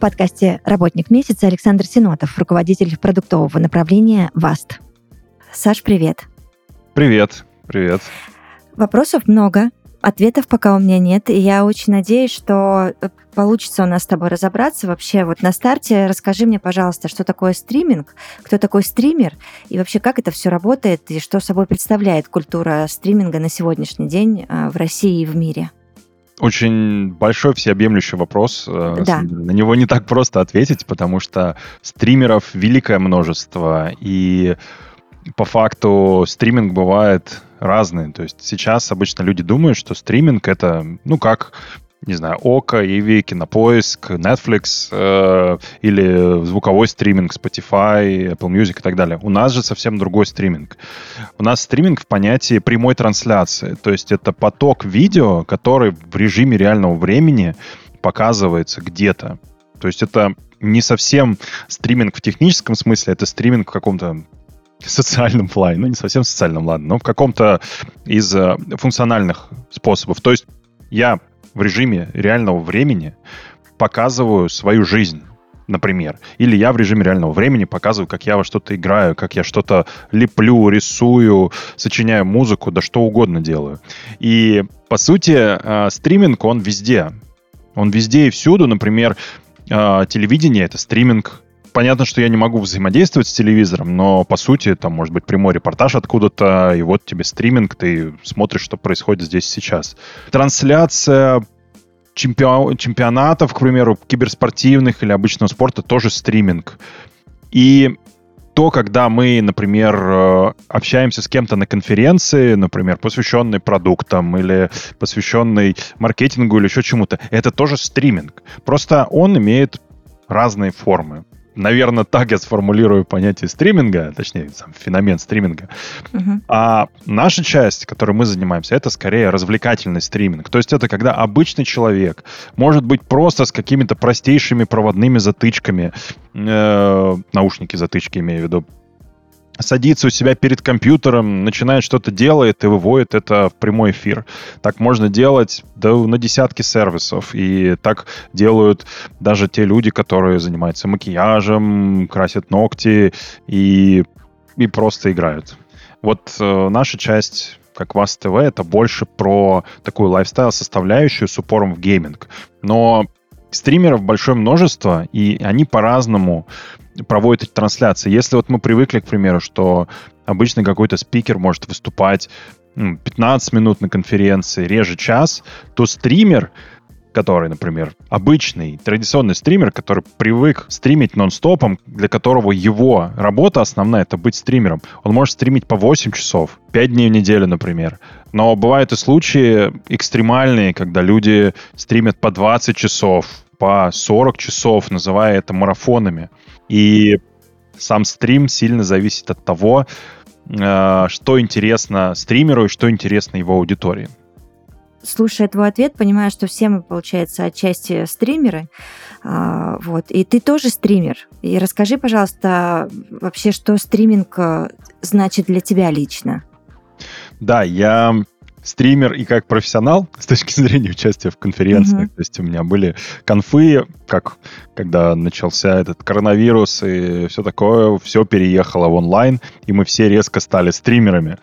Подкасте «Работник месяца» Александр Синотов, руководитель продуктового направления ВАСТ. Саш, привет. Привет, привет. Вопросов много, ответов пока у меня нет, и я очень надеюсь, что э, получится у нас с тобой разобраться. Вообще, вот на старте расскажи мне, пожалуйста, что такое стриминг, кто такой стример, и вообще как это все работает, и что собой представляет культура стриминга на сегодняшний день э, в России и в мире. Очень большой всеобъемлющий вопрос. Э, Да. На него не так просто ответить, потому что стримеров великое множество, и по факту стриминг бывает разный. То есть сейчас обычно люди думают, что стриминг это, ну, как, не знаю, Ока, Иви, Кинопоиск, Netflix э, или звуковой стриминг, Spotify, Apple Music и так далее. У нас же совсем другой стриминг. У нас стриминг в понятии прямой трансляции. То есть это поток видео, который в режиме реального времени показывается где-то. То есть это не совсем стриминг в техническом смысле, это стриминг в каком-то социальном плане. Ну, не совсем социальном, ладно, но в каком-то из э, функциональных способов. То есть я в режиме реального времени показываю свою жизнь например. Или я в режиме реального времени показываю, как я во что-то играю, как я что-то леплю, рисую, сочиняю музыку, да что угодно делаю. И, по сути, э, стриминг, он везде. Он везде и всюду. Например, э, телевидение — это стриминг. Понятно, что я не могу взаимодействовать с телевизором, но, по сути, там может быть прямой репортаж откуда-то, и вот тебе стриминг, ты смотришь, что происходит здесь сейчас. Трансляция чемпион- чемпионатов, к примеру, киберспортивных или обычного спорта, тоже стриминг. И то, когда мы, например, э, общаемся с кем-то на конференции, например, посвященной продуктам или посвященной маркетингу или еще чему-то, это тоже стриминг. Просто он имеет разные формы. Наверное, так я сформулирую понятие стриминга, точнее, сам феномен стриминга. Мгм. А наша часть, которой мы занимаемся, это скорее развлекательный стриминг. То есть это когда обычный человек, может быть, просто с какими-то простейшими проводными затычками, э, наушники затычки имею в виду, садится у себя перед компьютером, начинает что-то делает и выводит это в прямой эфир. Так можно делать да, на десятки сервисов. И так делают даже те люди, которые занимаются макияжем, красят ногти и, и просто играют. Вот э, наша часть, как WASD TV, это больше про такую lifestyle составляющую с упором в гейминг. Но стримеров большое множество, и они по-разному проводят эти трансляции. Если вот мы привыкли, к примеру, что обычно какой-то спикер может выступать м, 15 минут на конференции, реже час, то стример, который, например, обычный, традиционный стример, который привык стримить нон-стопом, для которого его работа основная — это быть стримером, он может стримить по 8 часов, 5 дней в неделю, например. Но бывают и случаи экстремальные, когда люди стримят по 20 часов, по 40 часов, называя это марафонами. И сам стрим сильно зависит от того, э, что интересно стримеру и что интересно его аудитории. Слушая твой ответ, понимаю, что все мы, получается, отчасти стримеры. А, вот. И ты тоже стример. И расскажи, пожалуйста, вообще, что стриминг э, значит для тебя лично. Да, я стример и как профессионал с точки зрения участия в конференциях. Мгм. То есть у меня были конфы, как когда начался этот коронавирус и все такое, все переехало в онлайн, и мы все резко стали стримерами.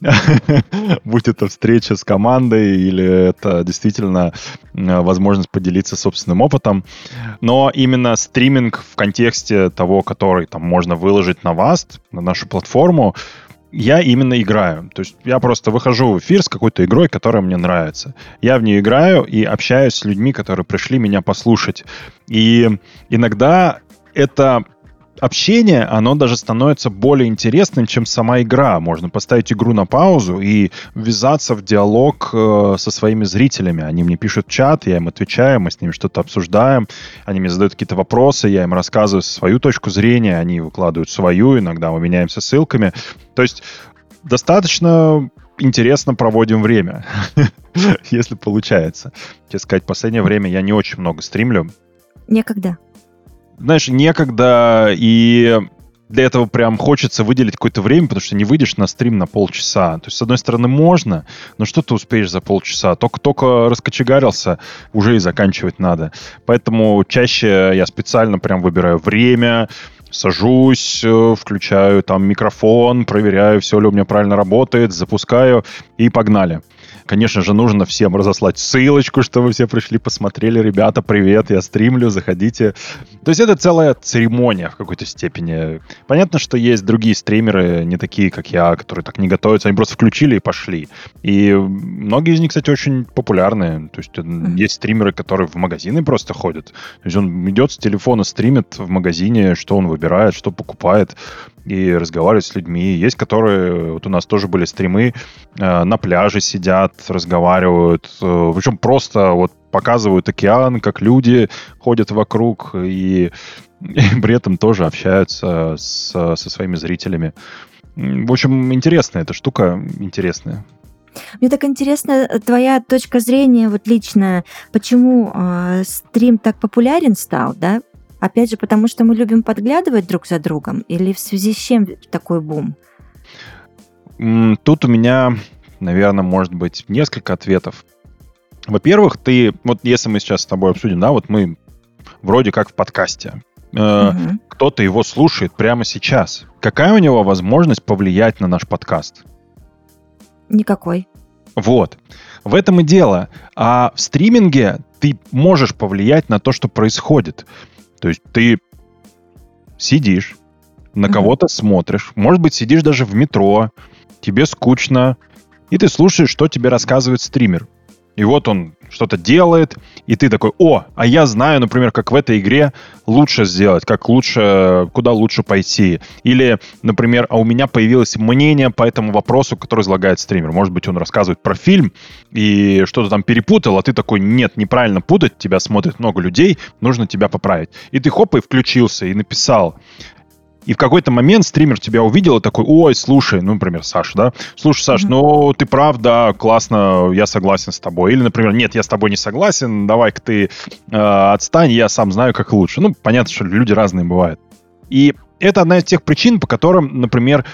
Будь это встреча с командой или это действительно возможность поделиться собственным опытом. Но именно стриминг в контексте того, который там можно выложить на вас, на нашу платформу, я именно играю. То есть я просто выхожу в эфир с какой-то игрой, которая мне нравится. Я в нее играю и общаюсь с людьми, которые пришли меня послушать. И иногда это общение, оно даже становится более интересным, чем сама игра. Можно поставить игру на паузу и ввязаться в диалог э, со своими зрителями. Они мне пишут в чат, я им отвечаю, мы с ними что-то обсуждаем, они мне задают какие-то вопросы, я им рассказываю свою точку зрения, они выкладывают свою, иногда мы меняемся ссылками. То есть достаточно интересно проводим время, если получается. Честно сказать, в последнее время я не очень много стримлю. Некогда. Знаешь, некогда, и для этого прям хочется выделить какое-то время, потому что не выйдешь на стрим на полчаса. То есть, с одной стороны, можно, но что ты успеешь за полчаса? Только-только раскочегарился, уже и заканчивать надо. Поэтому чаще я специально прям выбираю время, сажусь, э, включаю там микрофон, проверяю, все ли у меня правильно работает, запускаю и погнали. Конечно же, нужно всем разослать ссылочку, чтобы все пришли, посмотрели. Ребята, привет, я стримлю, заходите. То есть это целая церемония в какой-то степени. Понятно, что есть другие стримеры, не такие, как я, которые так не готовятся. Они просто включили и пошли. И многие из них, кстати, очень популярные. То есть mm-hmm. есть стримеры, которые в магазины просто ходят. То есть он идет с телефона, стримит в магазине, что он выбирает, что покупает и разговаривать с людьми. Есть, которые, вот у нас тоже были стримы, э, на пляже сидят, разговаривают, э, причем просто вот показывают океан, как люди ходят вокруг и, и при этом тоже общаются с, со своими зрителями. В общем, интересная эта штука, интересная. Мне так интересно твоя точка зрения, вот лично, почему э, стрим так популярен стал, да? Опять же, потому что мы любим подглядывать друг за другом, или в связи с чем такой бум? Тут у меня, наверное, может быть несколько ответов. Во-первых, ты, вот если мы сейчас с тобой обсудим, да, вот мы вроде как в подкасте. Э, угу. Кто-то его слушает прямо сейчас. Какая у него возможность повлиять на наш подкаст? Никакой. Вот. В этом и дело. А в стриминге ты можешь повлиять на то, что происходит. То есть ты сидишь, на кого-то смотришь, может быть, сидишь даже в метро, тебе скучно, и ты слушаешь, что тебе рассказывает стример. И вот он что-то делает, и ты такой, о, а я знаю, например, как в этой игре лучше сделать, как лучше, куда лучше пойти. Или, например, а у меня появилось мнение по этому вопросу, который излагает стример. Может быть, он рассказывает про фильм и что-то там перепутал, а ты такой, нет, неправильно путать, тебя смотрит много людей, нужно тебя поправить. И ты хоп, и включился, и написал. И в какой-то момент стример тебя увидел и такой, ой, слушай, ну, например, Саша, да, слушай, Саш, mm-hmm. ну, ты прав, да, классно, я согласен с тобой. Или, например, нет, я с тобой не согласен, давай-ка ты э, отстань, я сам знаю, как лучше. Ну, понятно, что люди разные бывают. И это одна из тех причин, по которым, например,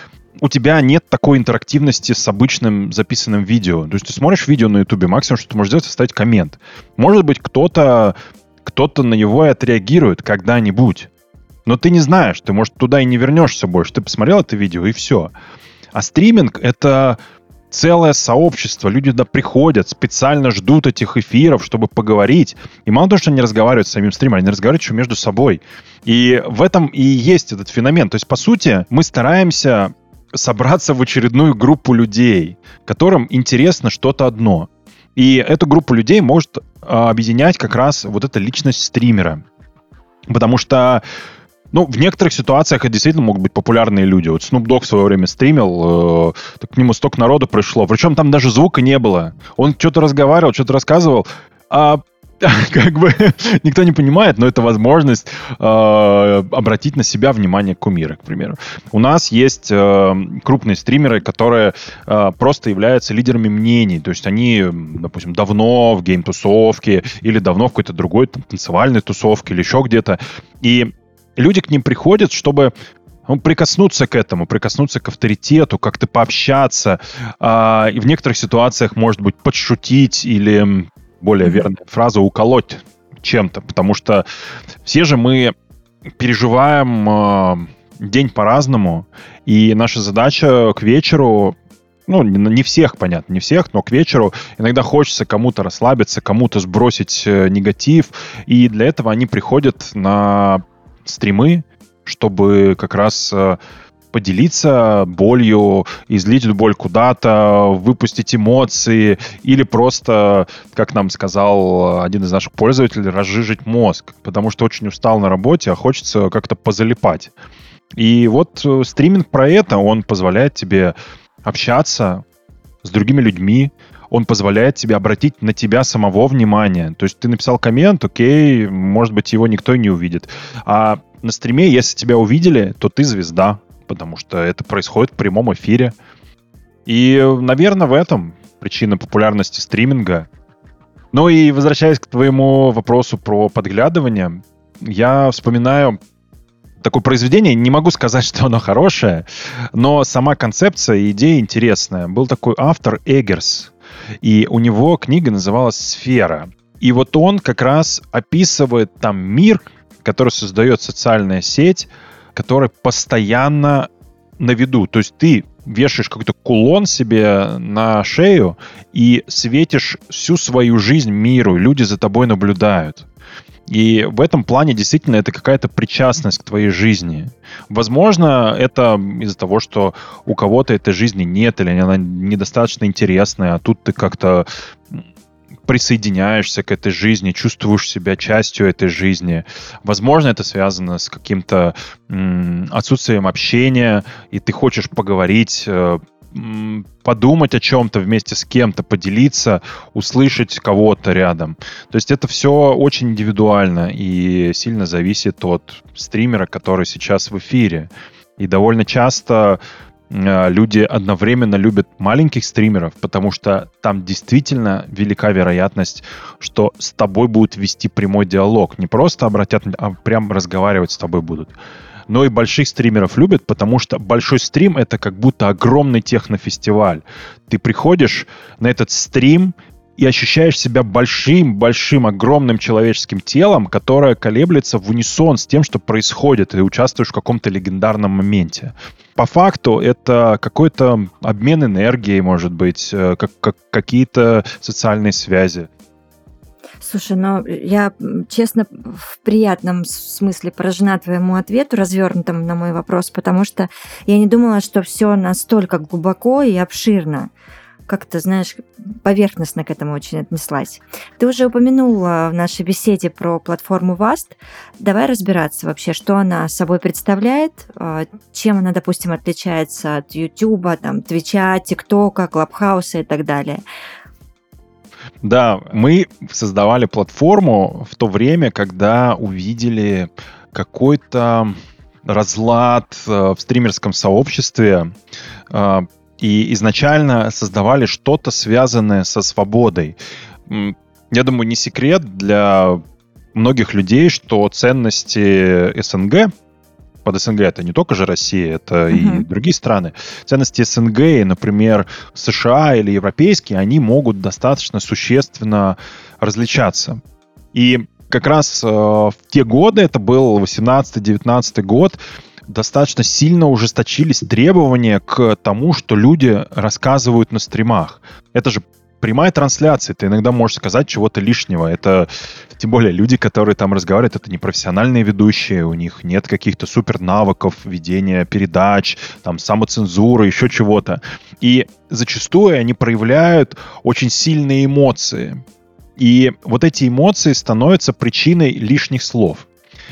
у тебя нет такой интерактивности с обычным записанным видео. То есть ты смотришь видео на Ютубе, максимум, что ты можешь сделать, оставить коммент. Может быть, кто-то кто-то на него и отреагирует когда-нибудь. Но ты не знаешь, ты, может, туда и не вернешься больше. Ты посмотрел это видео, и все. А стриминг — это целое сообщество. Люди туда приходят, специально ждут этих эфиров, чтобы поговорить. И мало того, что они разговаривают с самим стримером, они разговаривают еще между собой. И в этом и есть этот феномен. То есть, по сути, мы стараемся собраться в очередную группу людей, которым интересно что-то одно. И эту группу людей может а, объединять как раз вот эта личность стримера. Потому что ну, в некоторых ситуациях это действительно могут быть популярные люди. Вот Snoop Dogg в свое время стримил, э, к нему столько народу пришло. Причем там даже звука не было. Он что-то разговаривал, что-то рассказывал, а как бы никто не понимает, но это возможность э, обратить на себя внимание кумира, к примеру. У нас есть э, крупные стримеры, которые э, просто являются лидерами мнений. То есть они, допустим, давно в гейм-тусовке или давно в какой-то другой там, танцевальной тусовке или еще где-то. И люди к ним приходят, чтобы ну, прикоснуться к этому, прикоснуться к авторитету, как-то пообщаться, а, и в некоторых ситуациях, может быть, подшутить или, более верная фраза, уколоть чем-то, потому что все же мы переживаем а, день по-разному, и наша задача к вечеру ну, не всех, понятно, не всех, но к вечеру иногда хочется кому-то расслабиться, кому-то сбросить э, негатив, и для этого они приходят на стримы, чтобы как раз э, поделиться болью, излить эту боль куда-то, выпустить эмоции или просто, как нам сказал один из наших пользователей, разжижить мозг, потому что очень устал на работе, а хочется как-то позалипать. И вот э, стриминг про это, он позволяет тебе общаться с другими людьми, он позволяет тебе обратить на тебя самого внимание. То есть ты написал коммент, окей, может быть, его никто не увидит. А на стриме, если тебя увидели, то ты звезда, потому что это происходит в прямом эфире. И, наверное, в этом причина популярности стриминга. Ну и возвращаясь к твоему вопросу про подглядывание, я вспоминаю такое произведение, не могу сказать, что оно хорошее, но сама концепция и идея интересная. Был такой автор Эггерс, и у него книга называлась «Сфера». И вот он как раз описывает там мир, который создает социальная сеть, которая постоянно на виду. То есть ты вешаешь какой-то кулон себе на шею и светишь всю свою жизнь миру, люди за тобой наблюдают. И в этом плане действительно это какая-то причастность к твоей жизни. Возможно, это из-за того, что у кого-то этой жизни нет, или она недостаточно интересная, а тут ты как-то присоединяешься к этой жизни, чувствуешь себя частью этой жизни. Возможно, это связано с каким-то отсутствием общения, и ты хочешь поговорить, э, подумать о чем-то вместе с кем-то, поделиться, услышать кого-то рядом. То есть это все очень индивидуально и сильно зависит от стримера, который сейчас в эфире. И довольно часто э, люди одновременно любят маленьких стримеров, потому что там действительно велика вероятность, что с тобой будут вести прямой диалог. Не просто обратят, а прям разговаривать с тобой будут но и больших стримеров любят, потому что большой стрим — это как будто огромный технофестиваль. Ты приходишь на этот стрим, и ощущаешь себя большим-большим, огромным человеческим телом, которое колеблется в унисон с тем, что происходит, и участвуешь в каком-то легендарном моменте. По факту это какой-то обмен энергией, может быть, э, как, как какие-то социальные связи. Слушай, но я, честно, в приятном смысле поражена твоему ответу, развернутому на мой вопрос, потому что я не думала, что все настолько глубоко и обширно как-то, знаешь, поверхностно к этому очень отнеслась. Ты уже упомянула в нашей беседе про платформу Vast. Давай разбираться вообще, что она собой представляет, а, чем она, допустим, отличается от YouTube, там, Твича, ТикТока, Клабхауса и так далее. Да, мы создавали платформу в то время, когда увидели какой-то разлад э, в стримерском сообществе э, и изначально создавали что-то связанное со свободой. Я думаю, не секрет для многих людей, что ценности СНГ под СНГ это не только же Россия, это uh-huh. и другие страны. Ценности СНГ, например, США или европейские, они могут достаточно существенно различаться. И как раз э, в те годы, это был 18-19 год, достаточно сильно ужесточились требования к тому, что люди рассказывают на стримах. Это же прямая трансляция, ты иногда можешь сказать чего-то лишнего. Это, тем более, люди, которые там разговаривают, это не профессиональные ведущие, у них нет каких-то супер навыков ведения передач, там, самоцензуры, еще чего-то. И зачастую они проявляют очень сильные эмоции. И вот эти эмоции становятся причиной лишних слов.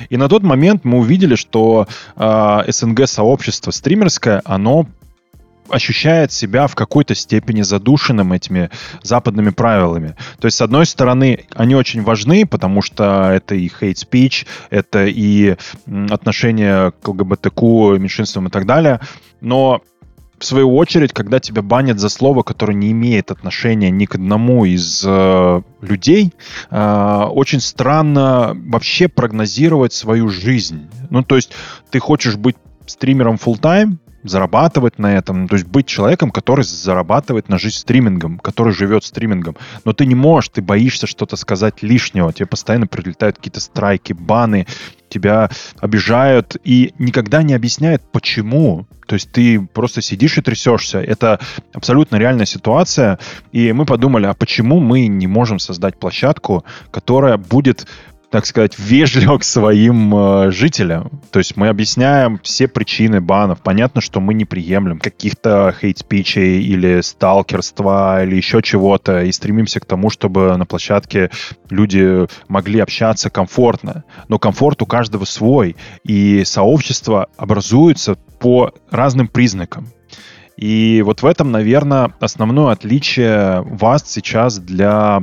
И на тот момент мы увидели, что э, СНГ-сообщество стримерское, оно ощущает себя в какой-то степени задушенным этими западными правилами. То есть, с одной стороны, они очень важны, потому что это и hate speech, это и отношение к ЛГБТК, меньшинствам и так далее, но в свою очередь, когда тебя банят за слово, которое не имеет отношения ни к одному из э, людей, э, очень странно вообще прогнозировать свою жизнь. Ну, то есть ты хочешь быть стримером full time, зарабатывать на этом, то есть быть человеком, который зарабатывает на жизнь стримингом, который живет стримингом. Но ты не можешь, ты боишься что-то сказать лишнего, тебе постоянно прилетают какие-то страйки, баны, тебя обижают и никогда не объясняют, почему. То есть ты просто сидишь и трясешься. Это абсолютно реальная ситуация. И мы подумали, а почему мы не можем создать площадку, которая будет так сказать, вежливо к своим э, жителям. То есть мы объясняем все причины банов. Понятно, что мы не приемлем каких-то хейт-спичей или сталкерства или еще чего-то и стремимся к тому, чтобы на площадке люди могли общаться комфортно. Но комфорт у каждого свой, и сообщество образуется по разным признакам. И вот в этом, наверное, основное отличие вас сейчас для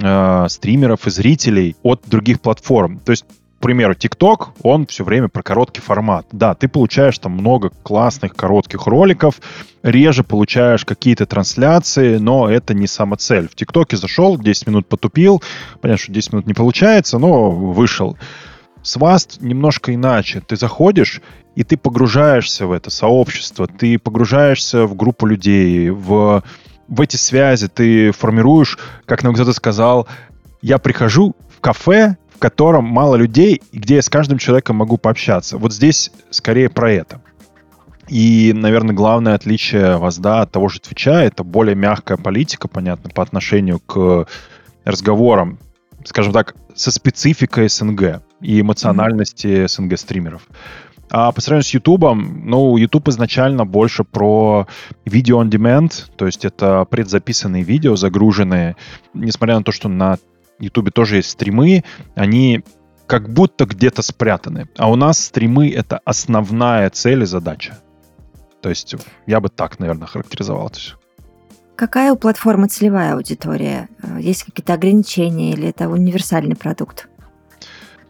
э, стримеров и зрителей от других платформ. То есть к примеру, TikTok, он все время про короткий формат. Да, ты получаешь там много классных коротких роликов, реже получаешь какие-то трансляции, но это не самоцель. В ТикТоке зашел, 10 минут потупил, понятно, что 10 минут не получается, но вышел. С вас немножко иначе. Ты заходишь, и ты погружаешься в это сообщество, ты погружаешься в группу людей, в, в эти связи, ты формируешь, как нам кто-то сказал, я прихожу в кафе, в котором мало людей, где я с каждым человеком могу пообщаться. Вот здесь скорее про это. И, наверное, главное отличие ВАЗДа от того же Твича — это более мягкая политика, понятно, по отношению к разговорам, скажем так, со спецификой СНГ и эмоциональности СНГ-стримеров. А по сравнению с YouTube, ну, YouTube изначально больше про видео on demand, то есть это предзаписанные видео, загруженные, несмотря на то, что на Ютубе тоже есть стримы, они как будто где-то спрятаны. А у нас стримы — это основная цель и задача. То есть я бы так, наверное, характеризовал это все. Какая у платформы целевая аудитория? Есть какие-то ограничения или это универсальный продукт?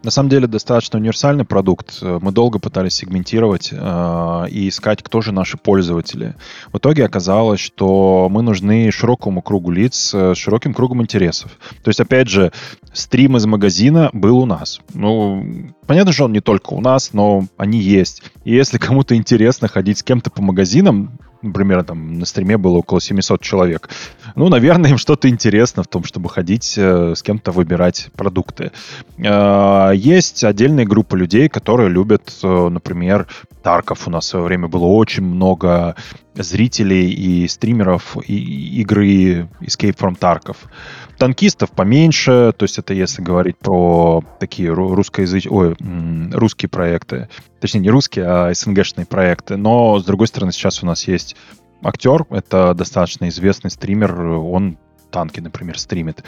На самом деле достаточно универсальный продукт. Мы долго пытались сегментировать э, и искать, кто же наши пользователи. В итоге оказалось, что мы нужны широкому кругу лиц широким кругом интересов. То есть, опять же, стрим из магазина был у нас. Ну, понятно, что он не только у нас, но они есть. И если кому-то интересно ходить с кем-то по магазинам, например, там на стриме было около 700 человек. Ну, наверное, им что-то интересно в том, чтобы ходить э, с кем-то выбирать продукты. Э, есть отдельные группы людей, которые любят, э, например, Тарков. У нас в свое время было очень много зрителей и стримеров и игры Escape from Tarkov. Танкистов поменьше, то есть это если говорить про такие русскоязычные, ой, русские проекты. Точнее, не русские, а СНГшные проекты. Но, с другой стороны, сейчас у нас есть актер, это достаточно известный стример, он танки, например, стримит.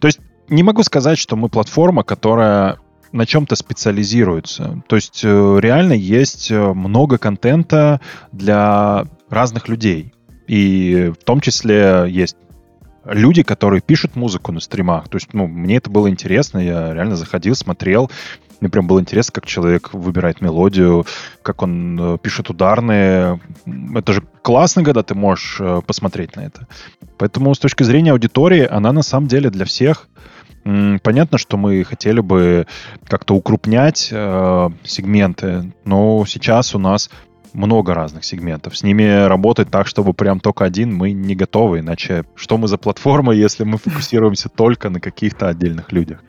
То есть не могу сказать, что мы платформа, которая на чем-то специализируется. То есть э, реально есть э, много контента для разных людей. И в том числе есть люди, которые пишут музыку на стримах. То есть, ну, мне это было интересно, я реально заходил, смотрел. Мне прям было интересно, как человек выбирает мелодию, как он э, пишет ударные. Это же классно, когда ты можешь э, посмотреть на это. Поэтому с точки зрения аудитории, она на самом деле для всех. Понятно, что мы хотели бы как-то укрупнять э, сегменты, но сейчас у нас много разных сегментов. С ними работать так, чтобы прям только один, мы не готовы. Иначе что мы за платформа, если мы фокусируемся только на каких-то отдельных людях?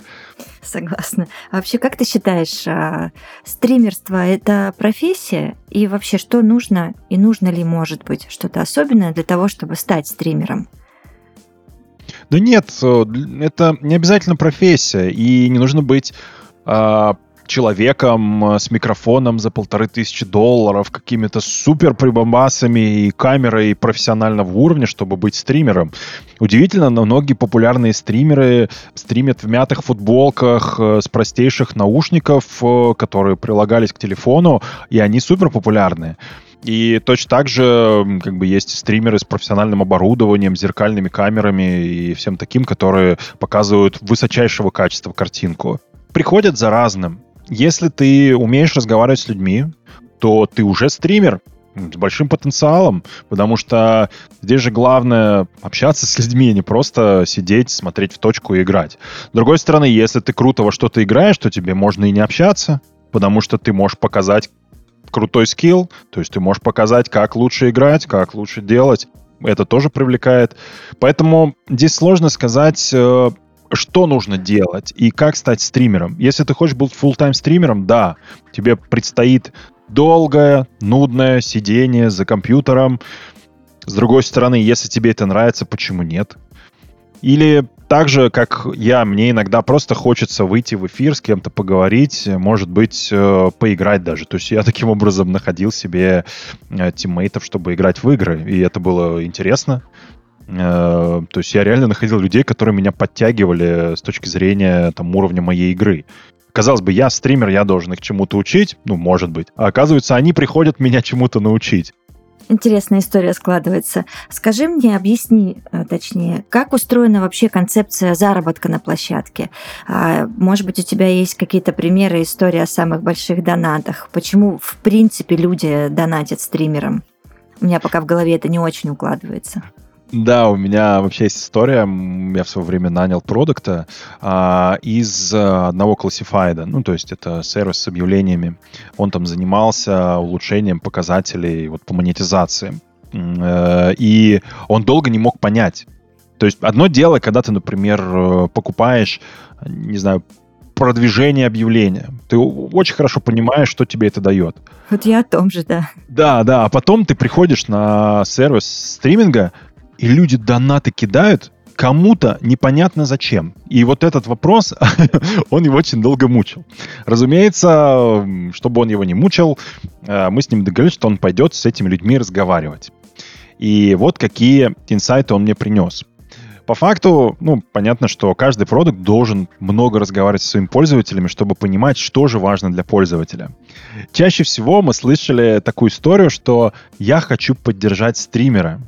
Согласна. А вообще, как ты считаешь, а, стримерство — это профессия? И вообще, что нужно и нужно ли, может быть, что-то особенное для того, чтобы стать стримером? Да нет, э, это не обязательно профессия, и не нужно быть а, человеком э, с микрофоном за полторы тысячи долларов, какими-то супер прибамбасами и камерой профессионального уровня, чтобы быть стримером. Удивительно, но многие популярные стримеры стримят в мятых футболках э, с простейших наушников, э, которые прилагались к телефону, и они супер популярные. И точно так же как бы есть стримеры с профессиональным оборудованием, зеркальными камерами и всем таким, которые показывают высочайшего качества картинку. Приходят за разным. Если ты умеешь разговаривать с людьми, то ты уже стример с большим потенциалом, потому что здесь же главное общаться с людьми, а не просто сидеть, смотреть в точку и играть. С другой стороны, если ты круто во что-то играешь, то тебе можно и не общаться, потому что ты можешь показать крутой скилл, то есть ты можешь показать, как лучше играть, как лучше делать. Это тоже привлекает. Поэтому здесь сложно сказать, э, что нужно делать и как стать стримером. Если ты хочешь быть full-time стримером, да, тебе предстоит долгое, нудное сидение за компьютером. С другой стороны, если тебе это нравится, почему нет? Или так же, как я, мне иногда просто хочется выйти в эфир, с кем-то поговорить, может быть, э, поиграть даже. То есть я таким образом находил себе э, тиммейтов, чтобы играть в игры, и это было интересно. Э, то есть я реально находил людей, которые меня подтягивали с точки зрения там, уровня моей игры. Казалось бы, я стример, я должен их чему-то учить, ну, может быть. А оказывается, они приходят меня чему-то научить. Интересная история складывается. Скажи мне, объясни э, точнее, как устроена вообще концепция заработка на площадке? А, может быть, у тебя есть какие-то примеры истории о самых больших донатах? Почему, в принципе, люди донатят стримерам? У меня пока в голове это не очень укладывается. Да, у меня вообще есть история. Я в свое время нанял продукта а, из а, одного классифайда. Ну, то есть это сервис с объявлениями. Он там занимался улучшением показателей вот, по монетизации. Э, и он долго не мог понять. То есть одно дело, когда ты, например, э, покупаешь, не знаю, продвижение объявления. Ты очень хорошо понимаешь, что тебе это дает. Вот я о том же, да. Да, да. А потом ты приходишь на сервис стриминга, и люди донаты кидают кому-то непонятно зачем. И вот этот вопрос, он его очень долго мучил. Разумеется, чтобы он его не мучил, э, мы с ним договорились, что он пойдет с этими людьми разговаривать. И вот какие инсайты он мне принес. По факту, ну, понятно, что каждый продукт должен много разговаривать со своими пользователями, чтобы понимать, что же важно для пользователя. Чаще всего мы слышали такую историю, что я хочу поддержать стримера,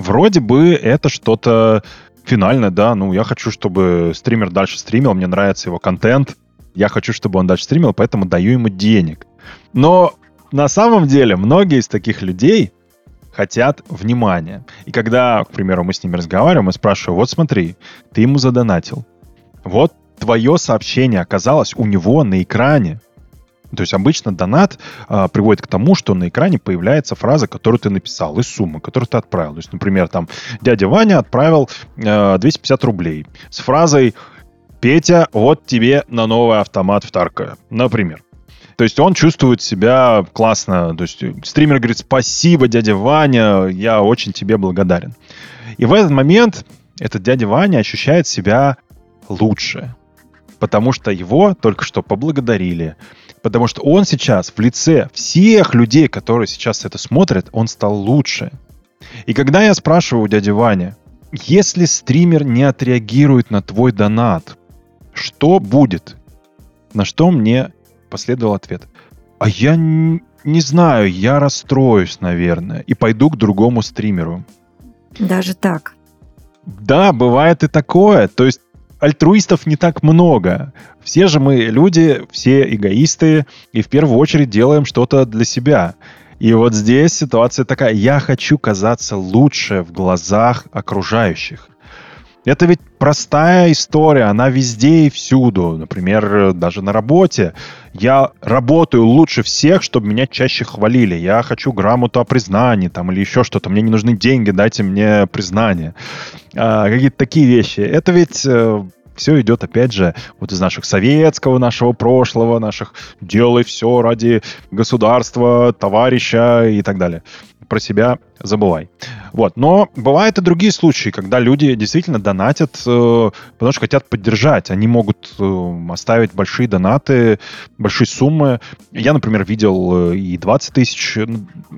вроде бы это что-то финальное, да, ну, я хочу, чтобы стример дальше стримил, мне нравится его контент, я хочу, чтобы он дальше стримил, поэтому даю ему денег. Но на самом деле многие из таких людей хотят внимания. И когда, к примеру, мы с ними разговариваем, мы спрашиваем, вот смотри, ты ему задонатил, вот твое сообщение оказалось у него на экране, то есть обычно донат а, приводит к тому, что на экране появляется фраза, которую ты написал, и сумма, которую ты отправил. То есть, например, там дядя Ваня отправил а, 250 рублей с фразой «Петя, вот тебе на новый автомат в Тарко», например. То есть он чувствует себя классно. То есть стример говорит «Спасибо, дядя Ваня, я очень тебе благодарен». И в этот момент этот дядя Ваня ощущает себя лучше, потому что его только что поблагодарили, Потому что он сейчас в лице всех людей, которые сейчас это смотрят, он стал лучше. И когда я спрашиваю у дяди Вани, если стример не отреагирует на твой донат, что будет? На что мне последовал ответ. А я не, не знаю, я расстроюсь, наверное, и пойду к другому стримеру. Даже так? Да, бывает и такое. То есть альтруистов не так много. Все же мы люди, все эгоисты, и в первую очередь делаем что-то для себя. И вот здесь ситуация такая, я хочу казаться лучше в глазах окружающих. Это ведь простая история, она везде и всюду. Например, даже на работе. Я работаю лучше всех, чтобы меня чаще хвалили. Я хочу грамоту о признании там, или еще что-то. Мне не нужны деньги, дайте мне признание. А, какие-то такие вещи. Это ведь э, все идет, опять же, вот из наших советского, нашего прошлого, наших «делай все ради государства, товарища» и так далее. Про себя забывай. Вот. Но бывают и другие случаи, когда люди действительно донатят, э, потому что хотят поддержать. Они могут э, оставить большие донаты, большие суммы. Я, например, видел э, и 20 тысяч,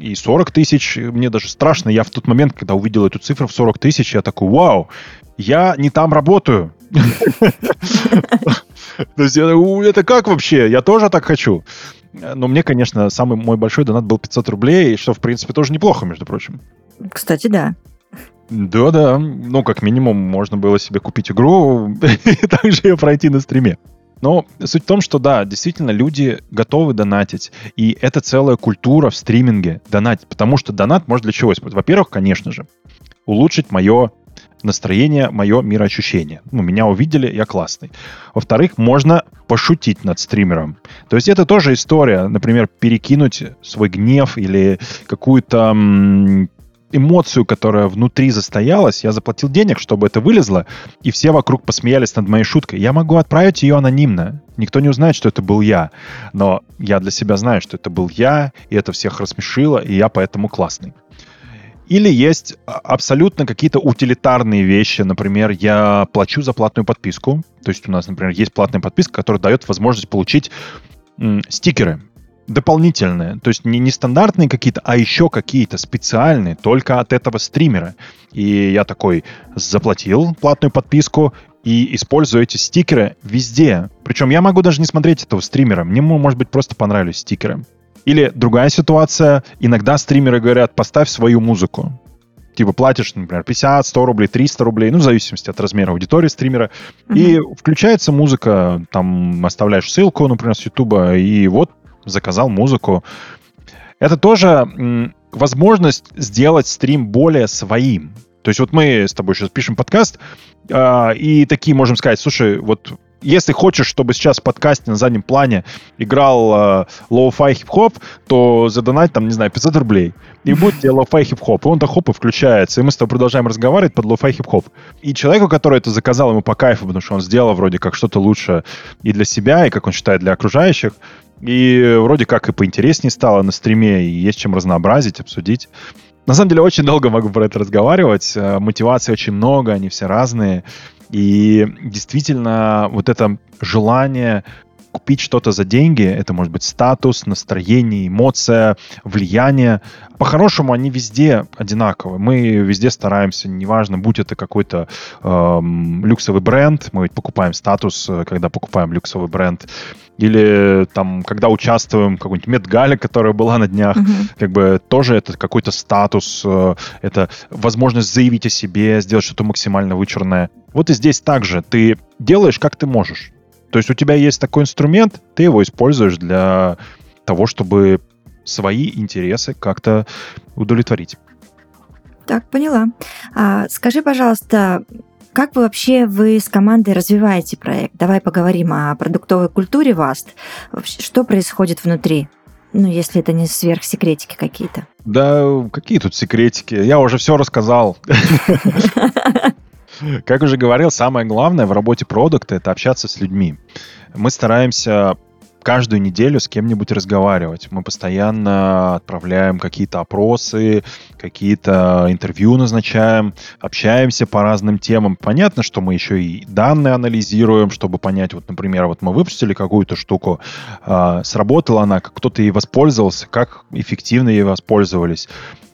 и 40 тысяч. Мне даже страшно. Я в тот момент, когда увидел эту цифру в 40 тысяч, я такой, вау, я не там работаю. То есть это как вообще? Я тоже так хочу. Но мне, конечно, самый мой большой донат был 500 рублей, что, в принципе, тоже неплохо, между прочим. Кстати, да. Да-да. Ну, как минимум, можно было себе купить игру и также ее пройти на стриме. Но суть в том, что да, действительно, люди готовы донатить. И это целая культура в стриминге донатить. Потому что донат может для чего использовать? Во-первых, конечно же, улучшить мое настроение, мое мироощущение. Ну, меня увидели, я классный. Во-вторых, можно пошутить над стримером. То есть это тоже история, например, перекинуть свой гнев или какую-то эмоцию, которая внутри застоялась, я заплатил денег, чтобы это вылезло, и все вокруг посмеялись над моей шуткой. Я могу отправить ее анонимно. Никто не узнает, что это был я. Но я для себя знаю, что это был я, и это всех рассмешило, и я поэтому классный. Или есть а, абсолютно какие-то утилитарные вещи. Например, я плачу за платную подписку. То есть у нас, например, есть платная подписка, которая дает возможность получить стикеры дополнительные, то есть не, не стандартные какие-то, а еще какие-то специальные, только от этого стримера. И я такой заплатил платную подписку и использую эти стикеры везде. Причем я могу даже не смотреть этого стримера, мне, может быть, просто понравились стикеры. Или другая ситуация, иногда стримеры говорят, поставь свою музыку. Типа платишь, например, 50, 100 рублей, 300 рублей, ну, в зависимости от размера аудитории стримера. Uh-huh. И включается музыка, там оставляешь ссылку, например, с Ютуба, и вот заказал музыку. Это тоже возможность сделать стрим более своим. То есть вот мы с тобой сейчас пишем подкаст, э, и такие можем сказать, слушай, вот если хочешь, чтобы сейчас в подкасте на заднем плане играл э, lo-fi хип-хоп, то задонать там, не знаю, 500 рублей. И будет тебе lo-fi хип-хоп. И он до хопа включается. И мы с тобой продолжаем разговаривать под lo-fi хип-хоп. И человеку, который это заказал, ему по кайфу, потому что он сделал вроде как что-то лучше и для себя, и, как он считает, для окружающих. И вроде как и поинтереснее стало на стриме, и есть чем разнообразить, обсудить. На самом деле очень долго могу про это разговаривать. Э, мотиваций очень много, они все разные. И действительно, вот это желание купить что-то за деньги, это может быть статус, настроение, эмоция, влияние. По-хорошему, они везде одинаковые. Мы везде стараемся, неважно, будь это какой-то эм, люксовый бренд, мы покупаем статус, э, когда покупаем люксовый бренд, или там, когда участвуем в какой-нибудь медгале, которая была на днях, uh-huh. как бы тоже это какой-то статус, э, это возможность заявить о себе, сделать что-то максимально вычурное. Вот и здесь также ты делаешь, как ты можешь. То есть у тебя есть такой инструмент, ты его используешь для того, чтобы свои интересы как-то удовлетворить. Так, поняла. А, скажи, пожалуйста, как вы вообще вы с командой развиваете проект? Давай поговорим о продуктовой культуре ВАСТ. Что происходит внутри? Ну, если это не сверхсекретики какие-то. Да, какие тут секретики? Я уже все рассказал. Как уже говорил, самое главное в работе продукта — это общаться с людьми. Мы стараемся каждую неделю с кем-нибудь разговаривать. Мы постоянно отправляем какие-то опросы, какие-то интервью назначаем, общаемся по разным темам. Понятно, что мы еще и данные анализируем, чтобы понять, вот, например, вот мы выпустили какую-то штуку, э, сработала она, кто-то ей воспользовался, как эффективно ей воспользовались.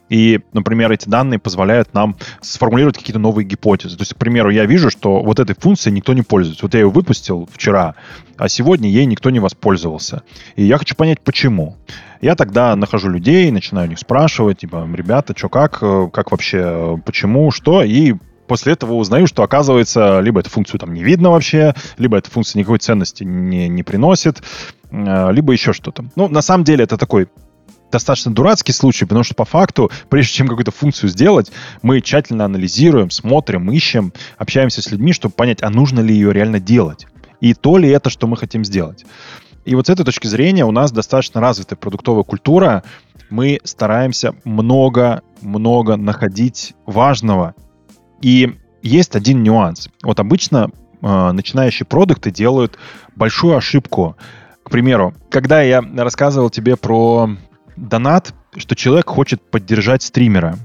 И, например, эти данные позволяют нам сформулировать какие-то новые гипотезы. То есть, к примеру, я вижу, что вот этой функцией никто не пользуется. Вот я ее выпустил вчера, а сегодня ей никто не воспользовался. И я хочу понять, почему. Я тогда нахожу людей, начинаю у них спрашивать, типа, ребята, что как, э, как вообще, почему, что, и после этого узнаю, что, оказывается, либо эту функцию там не видно вообще, либо эта функция никакой ценности не, не приносит, э, либо еще что-то. Ну, на самом деле, это такой достаточно дурацкий случай, потому что по факту, прежде чем какую-то функцию сделать, мы тщательно анализируем, смотрим, ищем, общаемся с людьми, чтобы понять, а нужно ли ее реально делать. И то ли это, что мы хотим сделать. И вот с этой точки зрения у нас достаточно развитая продуктовая культура. Мы стараемся много-много находить важного. И есть один нюанс. Вот обычно э, начинающие продукты делают большую ошибку. К примеру, когда я рассказывал тебе про донат, что человек хочет поддержать стримера.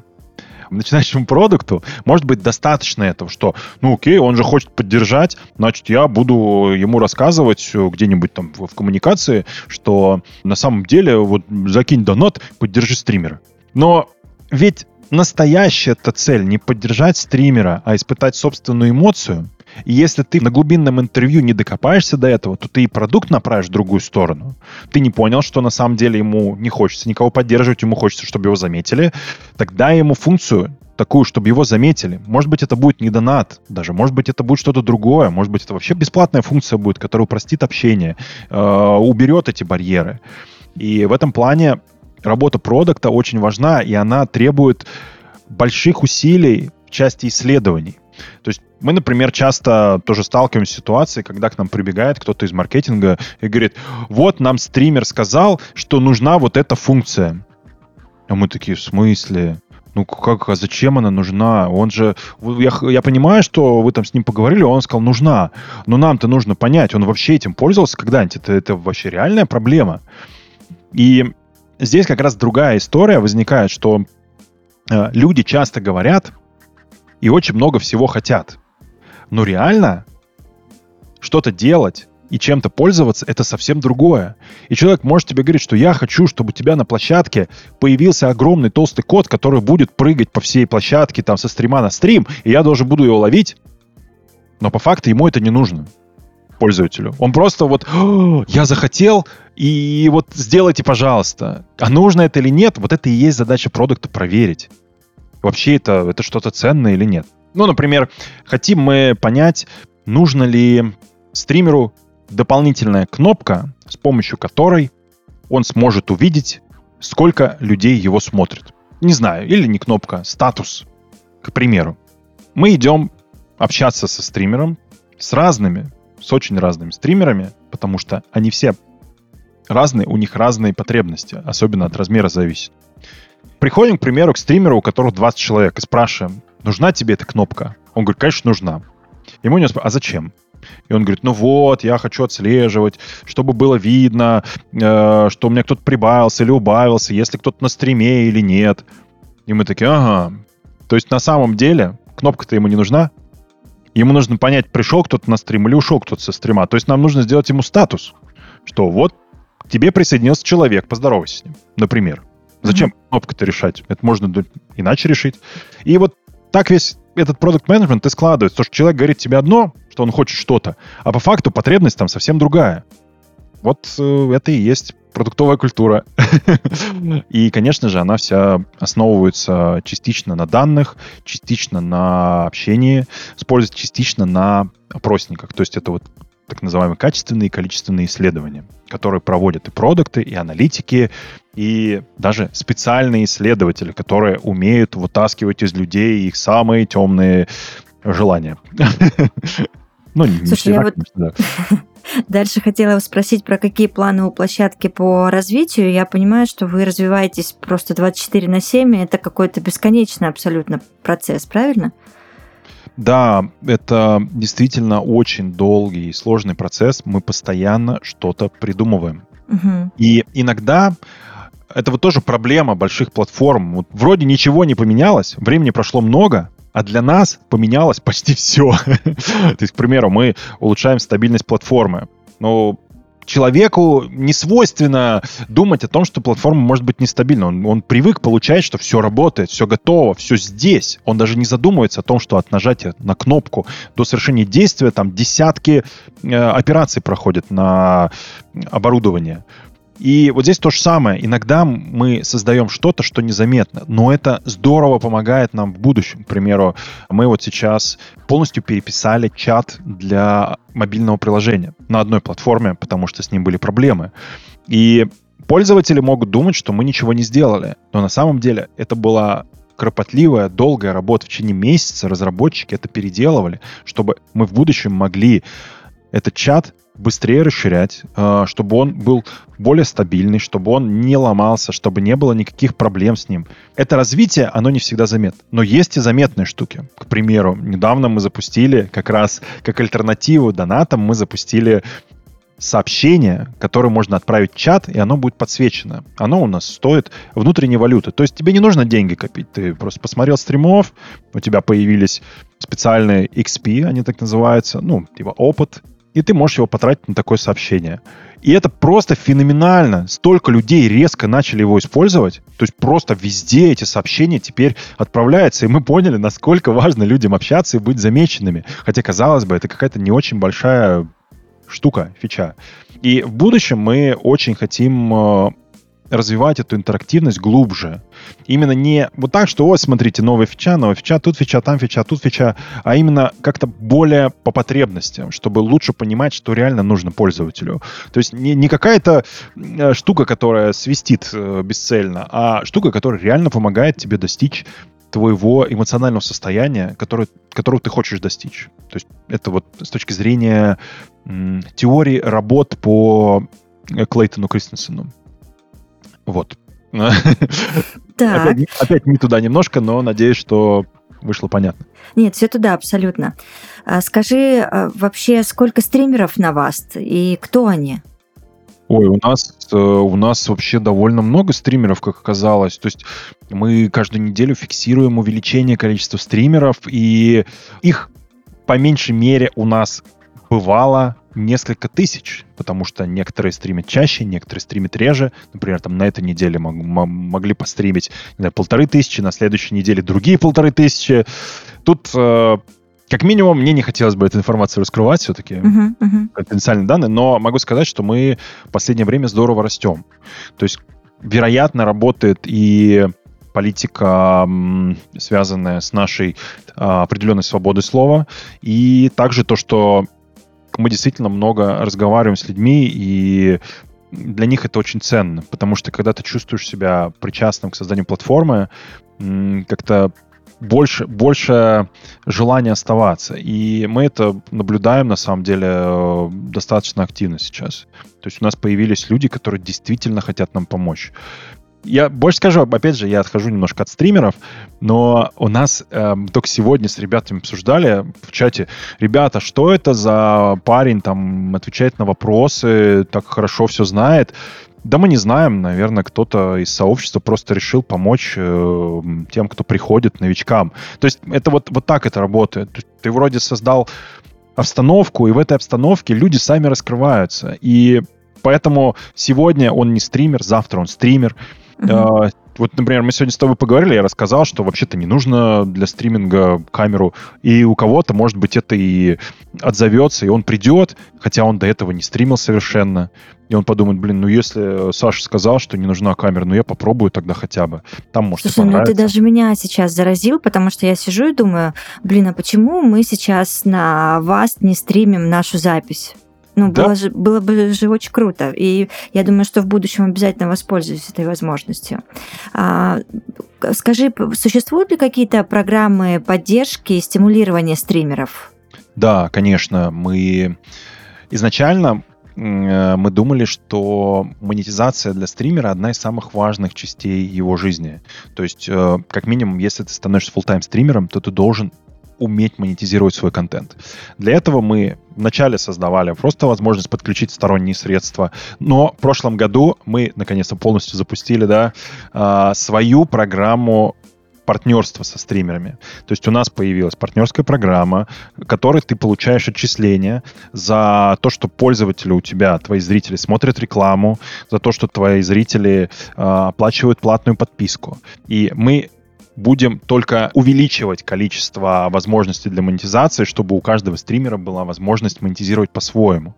Начинающему продукту может быть достаточно этого, что, ну окей, он же хочет поддержать, значит, я буду ему рассказывать где-нибудь там в коммуникации, что на самом деле вот закинь донат, поддержи стримера. Но ведь настоящая эта цель не поддержать стримера, а испытать собственную эмоцию, и если ты на глубинном интервью не докопаешься до этого, то ты и продукт направишь в другую сторону. Ты не понял, что на самом деле ему не хочется никого поддерживать, ему хочется, чтобы его заметили. Тогда ему функцию такую, чтобы его заметили. Может быть, это будет не донат даже, может быть, это будет что-то другое, может быть, это вообще бесплатная функция будет, которая упростит общение, э, уберет эти барьеры. И в этом плане работа продукта очень важна, и она требует больших усилий в части исследований. То есть мы, например, часто тоже сталкиваемся с ситуацией, когда к нам прибегает кто-то из маркетинга и говорит, вот нам стример сказал, что нужна вот эта функция. А мы такие, в смысле? Ну как, а зачем она нужна? Он же, я, я понимаю, что вы там с ним поговорили, он сказал, нужна. Но нам-то нужно понять, он вообще этим пользовался когда-нибудь? Это, это вообще реальная проблема. И здесь как раз другая история возникает, что э, люди часто говорят и очень много всего хотят. Но реально что-то делать и чем-то пользоваться, это совсем другое. И человек может тебе говорить, что я хочу, чтобы у тебя на площадке появился огромный толстый код, который будет прыгать по всей площадке, там, со стрима на стрим, и я должен буду его ловить. Но по факту ему это не нужно пользователю. Он просто вот, я захотел, и вот сделайте, пожалуйста. А нужно это или нет, вот это и есть задача продукта проверить. Вообще это, это что-то ценное или нет. Ну, например, хотим мы понять, нужно ли стримеру дополнительная кнопка, с помощью которой он сможет увидеть, сколько людей его смотрит. Не знаю, или не кнопка, статус, к примеру. Мы идем общаться со стримером, с разными, с очень разными стримерами, потому что они все разные, у них разные потребности, особенно от размера зависит. Приходим, к примеру, к стримеру, у которого 20 человек, и спрашиваем, нужна тебе эта кнопка? Он говорит, конечно, нужна. Ему не спрашивают, а зачем? И он говорит, ну вот, я хочу отслеживать, чтобы было видно, э, что у меня кто-то прибавился или убавился, если кто-то на стриме или нет. И мы такие, ага. То есть на самом деле кнопка-то ему не нужна. Ему нужно понять, пришел кто-то на стрим или ушел кто-то со стрима. То есть нам нужно сделать ему статус, что вот тебе присоединился человек, поздоровайся с ним, например. Зачем mm-hmm. кнопка-то решать? Это можно иначе решить. И вот так весь этот продукт менеджмент и складывается. То, что человек говорит тебе одно, что он хочет что-то, а по факту потребность там совсем другая. Вот э, это и есть продуктовая культура. И, конечно же, она вся основывается частично на данных, частично на общении, используется частично на опросниках. То есть это вот так называемые качественные и количественные исследования, которые проводят и продукты, и аналитики, и даже специальные исследователи, которые умеют вытаскивать из людей их самые темные желания. Ну, не вот дальше хотела спросить про какие планы у площадки по развитию. Я понимаю, что вы развиваетесь просто 24 на 7, это какой-то бесконечный абсолютно процесс, правильно? Да, это действительно очень долгий и сложный процесс. Мы постоянно что-то придумываем. Угу. И иногда это вот тоже проблема больших платформ. Вот вроде ничего не поменялось, времени прошло много, а для нас поменялось почти все. То есть, к примеру, мы улучшаем стабильность платформы. Но человеку не свойственно думать о том, что платформа может быть нестабильна. Он, он привык получать, что все работает, все готово, все здесь. Он даже не задумывается о том, что от нажатия на кнопку до совершения действия там десятки э, операций проходят на оборудование. И вот здесь то же самое. Иногда мы создаем что-то, что незаметно, но это здорово помогает нам в будущем. К примеру, мы вот сейчас полностью переписали чат для мобильного приложения на одной платформе, потому что с ним были проблемы. И пользователи могут думать, что мы ничего не сделали, но на самом деле это была кропотливая, долгая работа в течение месяца. Разработчики это переделывали, чтобы мы в будущем могли этот чат быстрее расширять, э, чтобы он был более стабильный, чтобы он не ломался, чтобы не было никаких проблем с ним. Это развитие, оно не всегда заметно. Но есть и заметные штуки. К примеру, недавно мы запустили как раз как альтернативу донатам, мы запустили сообщение, которое можно отправить в чат, и оно будет подсвечено. Оно у нас стоит внутренней валюты. То есть тебе не нужно деньги копить. Ты просто посмотрел стримов, у тебя появились специальные XP, они так называются, ну, типа опыт, и ты можешь его потратить на такое сообщение. И это просто феноменально. Столько людей резко начали его использовать. То есть просто везде эти сообщения теперь отправляются. И мы поняли, насколько важно людям общаться и быть замеченными. Хотя, казалось бы, это какая-то не очень большая штука, фича. И в будущем мы очень хотим э, развивать эту интерактивность глубже. Именно не вот так, что, о, смотрите, новая фича, новая фича, тут фича, там фича, тут фича, а именно как-то более по потребностям, чтобы лучше понимать, что реально нужно пользователю. То есть не, не какая-то э, штука, которая свистит э, бесцельно, а штука, которая реально помогает тебе достичь твоего эмоционального состояния, который, которого ты хочешь достичь. То есть это вот с точки зрения м, теории работ по Клейтону Кристенсену. Вот. Опять, опять не туда немножко, но надеюсь, что вышло понятно. Нет, все туда, абсолютно. А скажи, а, вообще, сколько стримеров на вас и кто они? Ой, у нас, э, у нас вообще довольно много стримеров, как оказалось. То есть мы каждую неделю фиксируем увеличение количества стримеров, и их по меньшей мере у нас бывало несколько тысяч, потому что некоторые стримят чаще, некоторые стримят реже. Например, там на этой неделе мог, могли постримить не знаю, полторы тысячи, на следующей неделе другие полторы тысячи. Тут э, как минимум, мне не хотелось бы эту информацию раскрывать все-таки, uh-huh, uh-huh. конфиденциальные данные, но могу сказать, что мы в последнее время здорово растем. То есть, вероятно, работает и политика, связанная с нашей а, определенной свободой слова, и также то, что мы действительно много разговариваем с людьми, и для них это очень ценно, потому что когда ты чувствуешь себя причастным к созданию платформы, как-то больше, больше желания оставаться. И мы это наблюдаем, на самом деле, э, достаточно активно сейчас. То есть у нас появились люди, которые действительно хотят нам помочь. Я больше скажу, опять же, я отхожу немножко от стримеров, но у нас э, только сегодня с ребятами обсуждали в чате, ребята, что это за парень, там, отвечает на вопросы, так хорошо все знает. Да мы не знаем, наверное, кто-то из сообщества просто решил помочь э, тем, кто приходит, новичкам. То есть это вот, вот так это работает. Ты вроде создал обстановку, и в этой обстановке люди сами раскрываются. И поэтому сегодня он не стример, завтра он стример. Uh-huh. Вот, например, мы сегодня с тобой поговорили, я рассказал, что вообще-то не нужно для стриминга камеру, и у кого-то, может быть, это и отзовется, и он придет, хотя он до этого не стримил совершенно, и он подумает, блин, ну если Саша сказал, что не нужна камера, ну я попробую тогда хотя бы. Там может Слушай, ну ты даже меня сейчас заразил, потому что я сижу и думаю, блин, а почему мы сейчас на вас не стримим нашу запись? Ну, да? было, же, было бы же очень круто. И я думаю, что в будущем обязательно воспользуюсь этой возможностью. А, скажи, существуют ли какие-то программы поддержки и стимулирования стримеров? Да, конечно. Мы изначально э, мы думали, что монетизация для стримера одна из самых важных частей его жизни. То есть, э, как минимум, если ты становишься full-time стримером, то ты должен уметь монетизировать свой контент. Для этого мы вначале создавали просто возможность подключить сторонние средства, но в прошлом году мы наконец-то полностью запустили да, а, свою программу партнерства со стримерами. То есть у нас появилась партнерская программа, в которой ты получаешь отчисления за то, что пользователи у тебя, твои зрители, смотрят рекламу, за то, что твои зрители э, оплачивают платную подписку. И мы будем только увеличивать количество возможностей для монетизации, чтобы у каждого стримера была возможность монетизировать по-своему.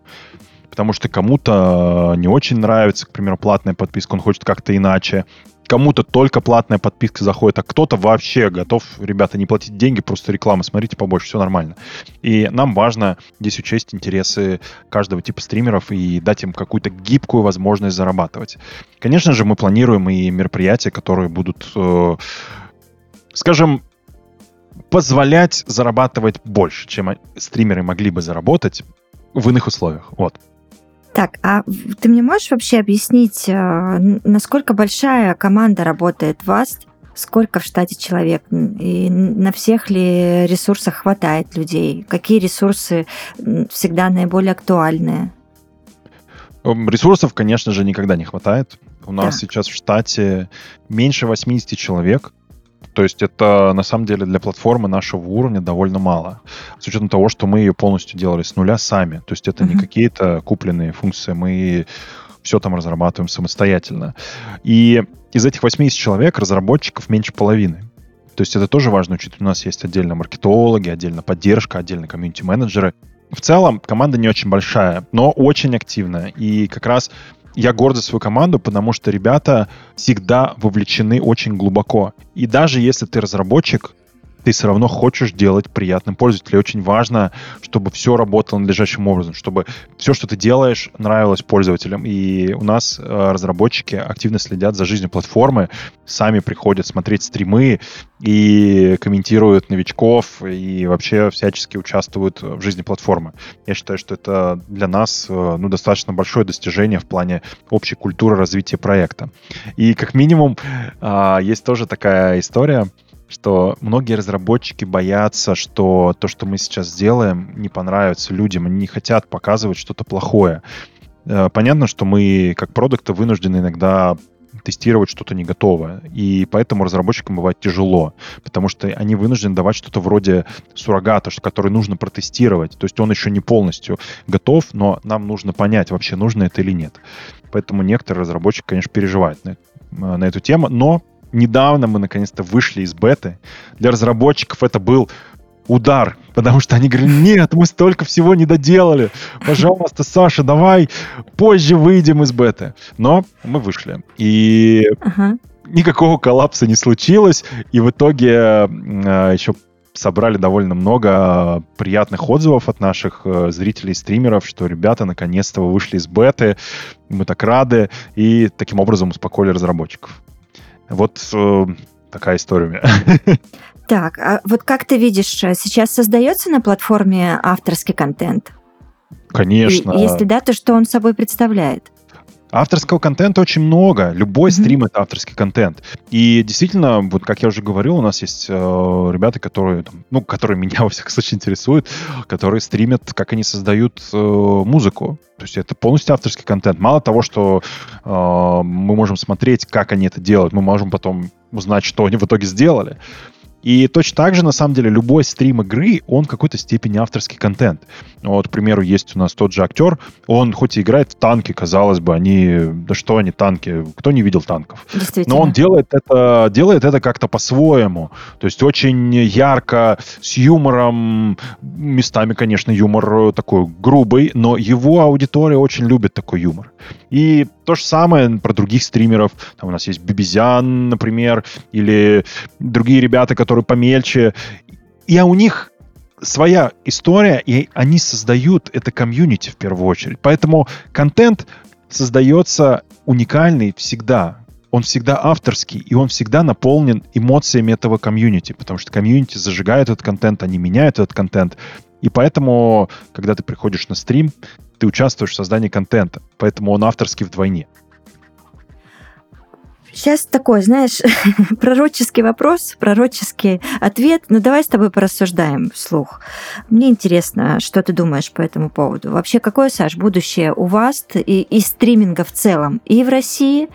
Потому что кому-то не очень нравится, к примеру, платная подписка, он хочет как-то иначе. Кому-то только платная подписка заходит, а кто-то вообще готов, ребята, не платить деньги, просто реклама, смотрите побольше, все нормально. И нам важно здесь учесть интересы каждого типа стримеров и дать им какую-то гибкую возможность зарабатывать. Конечно же, мы планируем и мероприятия, которые будут э, скажем, позволять зарабатывать больше, чем стримеры могли бы заработать в иных условиях. Вот. Так, а ты мне можешь вообще объяснить, э, насколько большая команда работает в вас? Сколько в штате человек? И на всех ли ресурсах хватает людей? Какие ресурсы всегда наиболее актуальные? Ресурсов, конечно же, никогда не хватает. У нас так. сейчас в штате меньше 80 человек. То есть это на самом деле для платформы нашего уровня довольно мало. С учетом того, что мы ее полностью делали с нуля сами. То есть это uh-huh. не какие-то купленные функции, мы все там разрабатываем самостоятельно. И из этих 80 человек разработчиков меньше половины. То есть это тоже важно учитывать. У нас есть отдельно маркетологи, отдельно поддержка, отдельно комьюнити-менеджеры. В целом команда не очень большая, но очень активная. И как раз я горд за свою команду, потому что ребята всегда вовлечены очень глубоко. И даже если ты разработчик, ты все равно хочешь делать приятным пользователю. очень важно, чтобы все работало надлежащим образом, чтобы все, что ты делаешь, нравилось пользователям. И у нас э, разработчики активно следят за жизнью платформы, сами приходят смотреть стримы и комментируют новичков, и вообще всячески участвуют в жизни платформы. Я считаю, что это для нас э, ну, достаточно большое достижение в плане общей культуры развития проекта. И как минимум а, есть тоже такая история, что многие разработчики боятся, что то, что мы сейчас делаем, не понравится людям, они не хотят показывать что-то плохое. э, понятно, что мы как продукты вынуждены иногда тестировать что-то не готовое. И поэтому разработчикам бывает тяжело, потому что они вынуждены давать что-то вроде суррогата, который нужно протестировать. То есть он еще не полностью готов, но нам нужно понять, вообще нужно это или нет. Поэтому некоторые разработчики, конечно, переживают на, на эту тему, но недавно мы наконец-то вышли из беты. Для разработчиков это был удар, потому что они говорили, нет, мы столько всего не доделали. Пожалуйста, Саша, давай позже выйдем из беты. Но мы вышли. И ага. никакого коллапса не случилось. И в итоге э, еще собрали довольно много приятных отзывов от наших э, зрителей, стримеров, что ребята наконец-то вышли из беты, мы так рады, и таким образом успокоили разработчиков. Вот э, такая история у меня. Так, а вот как ты видишь, э, сейчас создается на платформе авторский контент? Конечно. И, если да, то что он собой представляет? Авторского контента очень много. Любой mm-hmm. стрим это авторский контент. И действительно, вот как я уже говорил, у нас есть э, ребята, которые, ну, которые меня во всяком случае интересуют, которые стримят, как они создают э, музыку. То есть это полностью авторский контент. Мало того, что э, мы можем смотреть, как они это делают, мы можем потом узнать, что они в итоге сделали. И точно так же, на самом деле, любой стрим игры, он в какой-то степени авторский контент. Вот, к примеру, есть у нас тот же актер, он хоть и играет в танки, казалось бы, они, да что они танки, кто не видел танков? Но он делает это, делает это как-то по-своему. То есть очень ярко, с юмором, местами, конечно, юмор такой грубый, но его аудитория очень любит такой юмор. И то же самое про других стримеров. Там у нас есть Бибизян, например, или другие ребята, которые помельче. И у них своя история, и они создают это комьюнити в первую очередь. Поэтому контент создается уникальный всегда. Он всегда авторский, и он всегда наполнен эмоциями этого комьюнити, потому что комьюнити зажигает этот контент, они меняют этот контент. И поэтому, когда ты приходишь на стрим, ты участвуешь в создании контента, поэтому он авторский вдвойне. Сейчас такой, знаешь, пророческий вопрос, пророческий ответ. Ну, давай с тобой порассуждаем вслух. Мне интересно, что ты думаешь по этому поводу. Вообще, какое, Саш, будущее у вас и, и стриминга в целом и в России,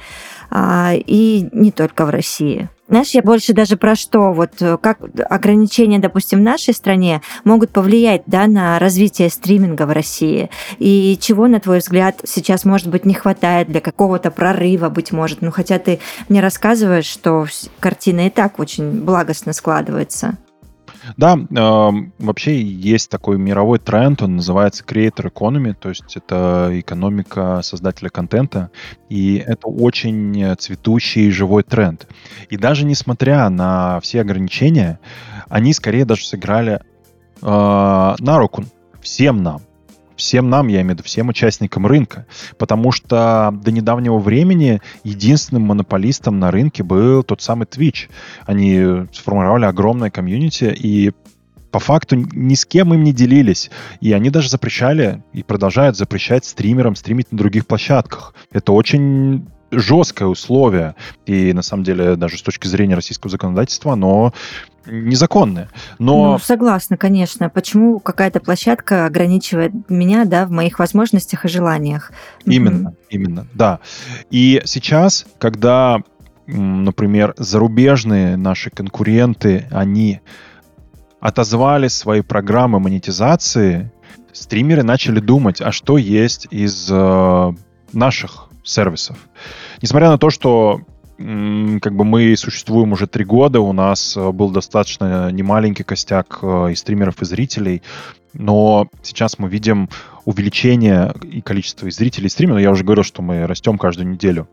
а, и не только в России? Знаешь, я больше даже про что, вот э, как ограничения, допустим, в нашей стране могут повлиять да, на развитие стриминга в России, и чего, на твой взгляд, сейчас, может быть, не хватает для какого-то прорыва, быть может. Ну, хотя ты мне рассказываешь, что картина и так очень благостно складывается. Да, э, вообще есть такой мировой тренд, он называется Creator Economy, то есть это экономика создателя контента, и это очень цветущий живой тренд. И даже несмотря на все ограничения, они скорее даже сыграли э, на руку всем нам всем нам, я имею в виду всем участникам рынка, потому что до недавнего времени единственным монополистом на рынке был тот самый Twitch. Они сформировали огромное комьюнити, и по факту ни с кем им не делились. И они даже запрещали и продолжают запрещать стримерам стримить на других площадках. Это очень жесткое условие. И на самом деле даже с точки зрения российского законодательства оно незаконное. Но... Ну, согласна, конечно. Почему какая-то площадка ограничивает меня, да, в моих возможностях и желаниях? Именно, mm-hmm. именно, да. И сейчас, когда, например, зарубежные наши конкуренты, они отозвали свои программы монетизации, стримеры начали думать, а что есть из э, наших сервисов. Несмотря на то, что как бы мы существуем уже три года, у нас э, был достаточно немаленький костяк э, и стримеров, и зрителей, но сейчас мы видим увеличение и количества и зрителей, и стримеров. Я уже говорил, что мы растем каждую неделю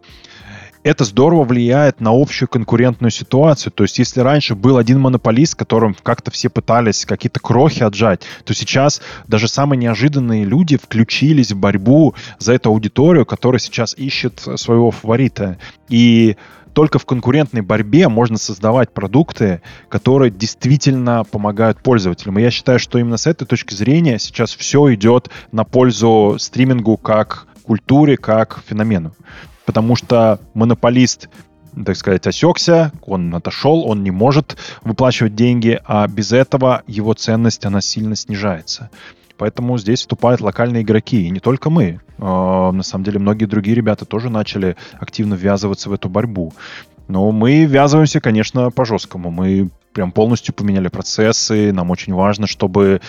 это здорово влияет на общую конкурентную ситуацию. То есть, если раньше был один монополист, которым как-то все пытались какие-то крохи отжать, то сейчас даже самые неожиданные люди включились в борьбу за эту аудиторию, которая сейчас ищет своего фаворита. И только в конкурентной борьбе можно создавать продукты, которые действительно помогают пользователям. И я считаю, что именно с этой точки зрения сейчас все идет на пользу стримингу как культуре, как феномену потому что монополист так сказать, осекся, он отошел, он не может выплачивать деньги, а без этого его ценность, она сильно снижается. Поэтому здесь вступают локальные игроки, и не только мы. А, на самом деле многие другие ребята тоже начали активно ввязываться в эту борьбу. Но мы ввязываемся, конечно, по-жесткому. Мы прям полностью поменяли процессы. Нам очень важно, чтобы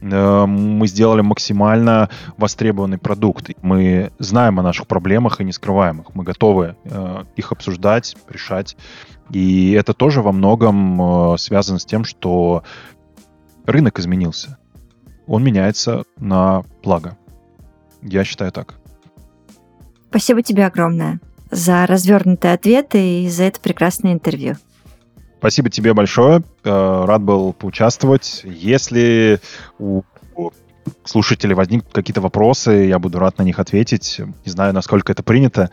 мы сделали максимально востребованный продукт. Мы знаем о наших проблемах и не скрываем их. Мы готовы э, их обсуждать, решать. И это тоже во многом э, связано с тем, что рынок изменился. Он меняется на благо. Я считаю так. Спасибо тебе огромное за развернутые ответы и за это прекрасное интервью. Спасибо тебе большое. Э, рад был поучаствовать. Если у слушателей возникнут какие-то вопросы, я буду рад на них ответить. Не знаю, насколько это принято,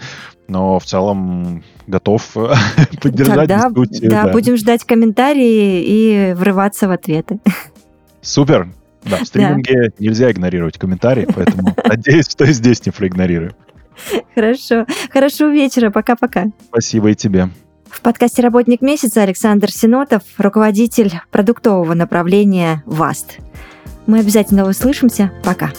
но в целом готов поддержать Тогда, дискуссию. Да, да, будем ждать комментарии и врываться в ответы. Супер. Да, в стриминге да. нельзя игнорировать комментарии, поэтому надеюсь, что и здесь не проигнорирую. Хорошо. Хорошего вечера. Пока-пока. Спасибо и тебе. В подкасте «Работник месяца» Александр Синотов, руководитель продуктового направления ВАСТ. Мы обязательно услышимся. Пока.